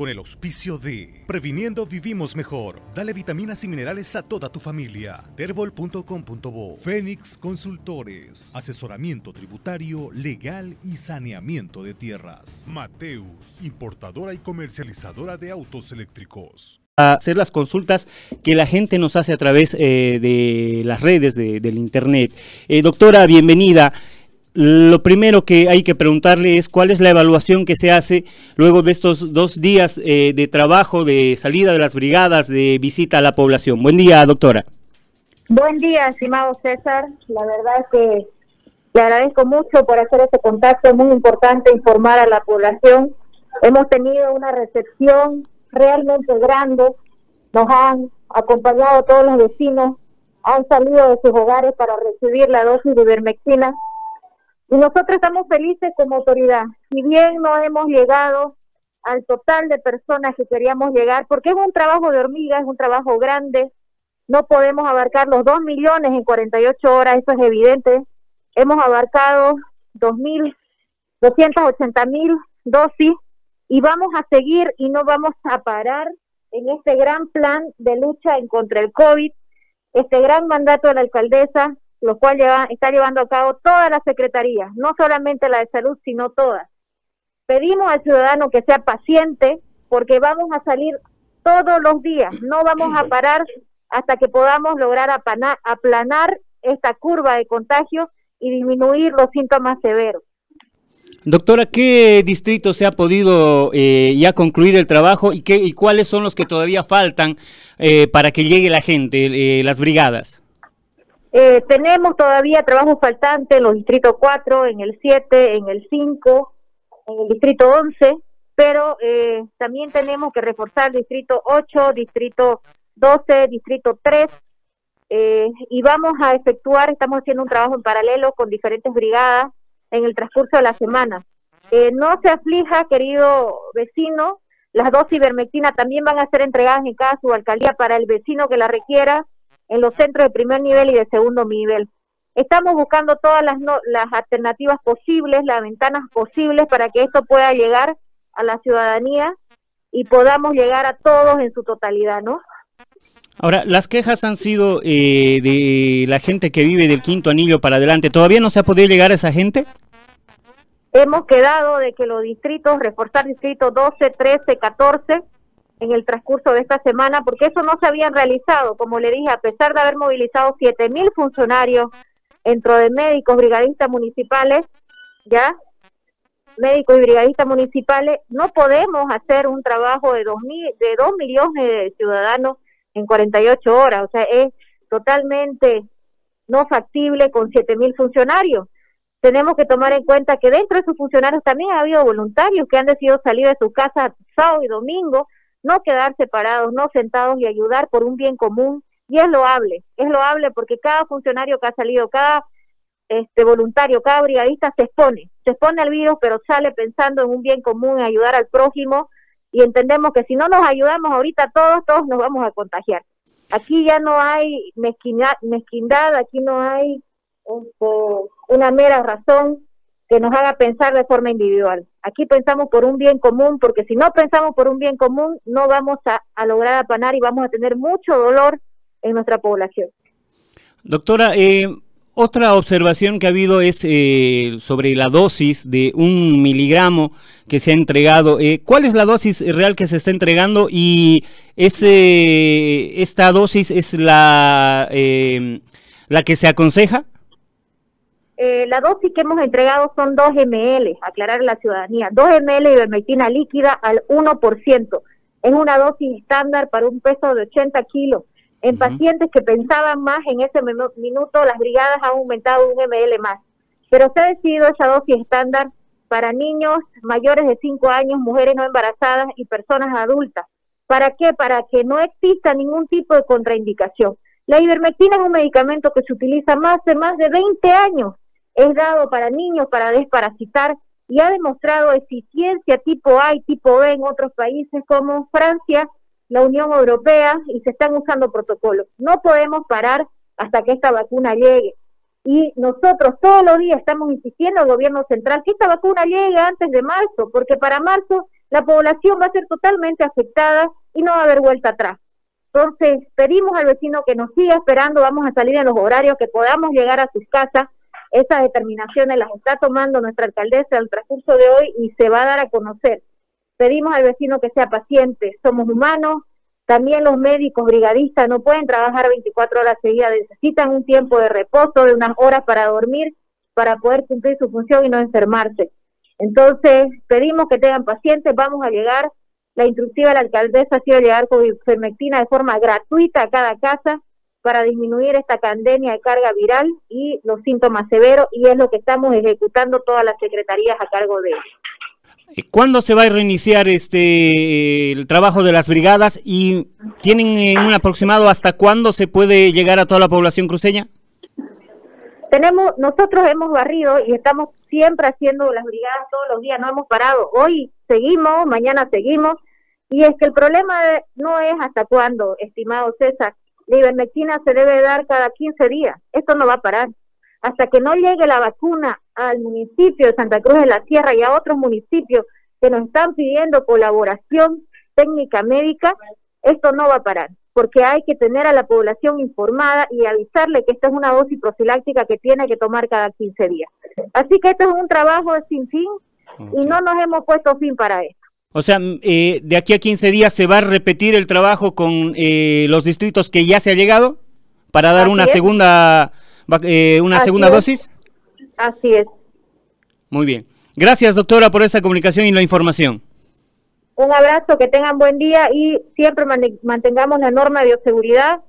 con el auspicio de Previniendo Vivimos Mejor. Dale vitaminas y minerales a toda tu familia. Terbol.com.bo Fénix Consultores. Asesoramiento tributario, legal y saneamiento de tierras. Mateus, importadora y comercializadora de autos eléctricos hacer las consultas que la gente nos hace a través eh, de las redes del internet. Eh, doctora, bienvenida. Lo primero que hay que preguntarle es cuál es la evaluación que se hace luego de estos dos días eh, de trabajo, de salida de las brigadas, de visita a la población. Buen día, doctora. Buen día, estimado César. La verdad es que le agradezco mucho por hacer este contacto. Es muy importante informar a la población. Hemos tenido una recepción realmente grande. Nos han acompañado todos los vecinos, han salido de sus hogares para recibir la dosis de ivermectina y nosotros estamos felices como autoridad. Si bien no hemos llegado al total de personas que queríamos llegar, porque es un trabajo de hormiga, es un trabajo grande, no podemos abarcar los 2 millones en 48 horas, eso es evidente. Hemos abarcado 2.000, 280 mil dosis y vamos a seguir y no vamos a parar en este gran plan de lucha en contra el COVID, este gran mandato de la alcaldesa, lo cual está llevando a cabo todas las secretarías, no solamente la de salud, sino todas. Pedimos al ciudadano que sea paciente porque vamos a salir todos los días, no vamos a parar hasta que podamos lograr aplanar esta curva de contagio y disminuir los síntomas severos. Doctora, ¿qué distrito se ha podido eh, ya concluir el trabajo y, qué, y cuáles son los que todavía faltan eh, para que llegue la gente, eh, las brigadas? Eh, tenemos todavía trabajo faltante en los distritos 4, en el 7, en el 5, en el distrito 11, pero eh, también tenemos que reforzar el distrito 8, distrito 12, distrito 3, eh, y vamos a efectuar, estamos haciendo un trabajo en paralelo con diferentes brigadas en el transcurso de la semana. no se aflija, querido vecino, las dosis ivermectina también van a ser entregadas en cada subalcaldía para el vecino que la requiera en los centros de primer nivel y de segundo nivel. Estamos buscando todas las, las alternativas posibles, las ventanas posibles para que esto pueda llegar a la ciudadanía y podamos llegar a todos en su totalidad, ¿no? Ahora, las quejas han sido eh, de la gente que vive del quinto anillo para adelante. ¿Todavía no se ha podido llegar a esa gente? Hemos quedado de que los distritos, reforzar distritos 12, 13, 14, en el transcurso de esta semana, porque eso no se había realizado, como le dije, a pesar de haber movilizado siete mil funcionarios dentro de médicos, brigadistas municipales, ya, médicos y brigadistas municipales, no podemos hacer un trabajo de dos, mil, de dos millones de ciudadanos en 48 horas, o sea, es totalmente no factible con siete mil funcionarios. Tenemos que tomar en cuenta que dentro de esos funcionarios también ha habido voluntarios que han decidido salir de su casa sábado y domingo no quedar separados, no sentados y ayudar por un bien común. Y es loable, es loable porque cada funcionario que ha salido, cada este voluntario, cada brigadista se expone, se expone al virus, pero sale pensando en un bien común, en ayudar al prójimo, y entendemos que si no nos ayudamos ahorita todos, todos nos vamos a contagiar. Aquí ya no hay mezquindad, mezquindad aquí no hay este, una mera razón que nos haga pensar de forma individual. Aquí pensamos por un bien común, porque si no pensamos por un bien común, no vamos a, lograr apanar y vamos a tener mucho dolor en nuestra población. Doctora, eh, otra observación que ha habido es eh, sobre la dosis de un miligramo que se ha entregado. Eh, ¿Cuál es la dosis real que se está entregando y ese, esta dosis es la, la que se aconseja? Eh, la dosis que hemos entregado son 2 ml, aclarar a la ciudadanía, 2 ml de ivermectina líquida al 1%. Es una dosis estándar para un peso de 80 kilos. En pacientes que pensaban más en ese minuto, las brigadas han aumentado un ml más. Pero se ha decidido esa dosis estándar para niños mayores de 5 años, mujeres no embarazadas y personas adultas. ¿Para qué? Para que no exista ningún tipo de contraindicación. La ivermectina es un medicamento que se utiliza más de más de 20 años es dado para niños para desparasitar y ha demostrado eficiencia tipo A y tipo B en otros países como Francia, la Unión Europea y se están usando protocolos. No podemos parar hasta que esta vacuna llegue. Y nosotros todos los días estamos insistiendo al gobierno central que esta vacuna llegue antes de marzo, porque para marzo la población va a ser totalmente afectada y no va a haber vuelta atrás. Entonces, pedimos al vecino que nos siga esperando, vamos a salir en los horarios, que podamos llegar a sus casas. Esas determinaciones las está tomando nuestra alcaldesa el transcurso de hoy y se va a dar a conocer. Pedimos al vecino que sea paciente, somos humanos, también los médicos brigadistas no pueden trabajar 24 horas seguidas, necesitan un tiempo de reposo, de unas horas para dormir, para poder cumplir su función y no enfermarse. Entonces, pedimos que tengan pacientes, vamos a llegar. La instructiva de la alcaldesa ha sido llegar con ivermectina de forma gratuita a cada casa para disminuir esta pandemia de carga viral y los síntomas severos, y es lo que estamos ejecutando todas las secretarías a cargo de ellos. Eh, ¿Cuándo se va a reiniciar este el trabajo de las brigadas y tienen un aproximado hasta cuándo se puede llegar a toda la población cruceña? Tenemos, nosotros hemos barrido y estamos siempre haciendo las brigadas todos los días, no hemos parado. Hoy seguimos, mañana seguimos. Y es que el problema no es hasta cuándo, estimado César. La ivermectina se debe dar cada 15 días. Esto no va a parar. Hasta que no llegue la vacuna al municipio de Santa Cruz de la Sierra y a otros municipios que nos están pidiendo colaboración técnica médica, esto no va a parar porque hay que tener a la población informada y avisarle que esta es una dosis profiláctica que tiene que tomar cada 15 días. Así que esto es un trabajo sin fin y no nos hemos puesto fin para esto. O sea, eh, de aquí a 15 días se va a repetir el trabajo con eh, los distritos que ya se ha llegado para dar una segunda eh, una segunda dosis. Así es. Muy bien. Gracias, doctora, por esta comunicación y la información. Un abrazo, que tengan buen día y siempre mantengamos la norma de bioseguridad.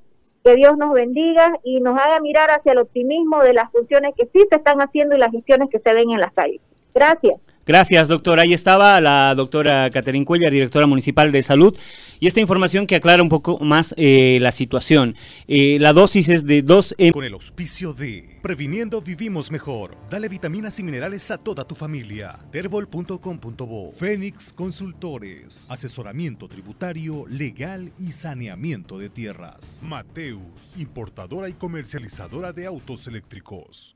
Que Dios nos bendiga y nos haga mirar hacia el optimismo de las funciones que sí se están haciendo y las gestiones que se ven en las calles. Gracias. Gracias, doctora. Ahí estaba la doctora Caterín Cuellar, directora municipal de salud, y esta información que aclara un poco más eh, la situación. Eh, la dosis es de 2 M. Con el auspicio de Previniendo Vivimos Mejor. Dale vitaminas y minerales a toda tu familia. Terbol.com.bo Fénix Consultores. Asesoramiento tributario, legal y saneamiento de tierras. Mateus, importadora y comercializadora de autos eléctricos.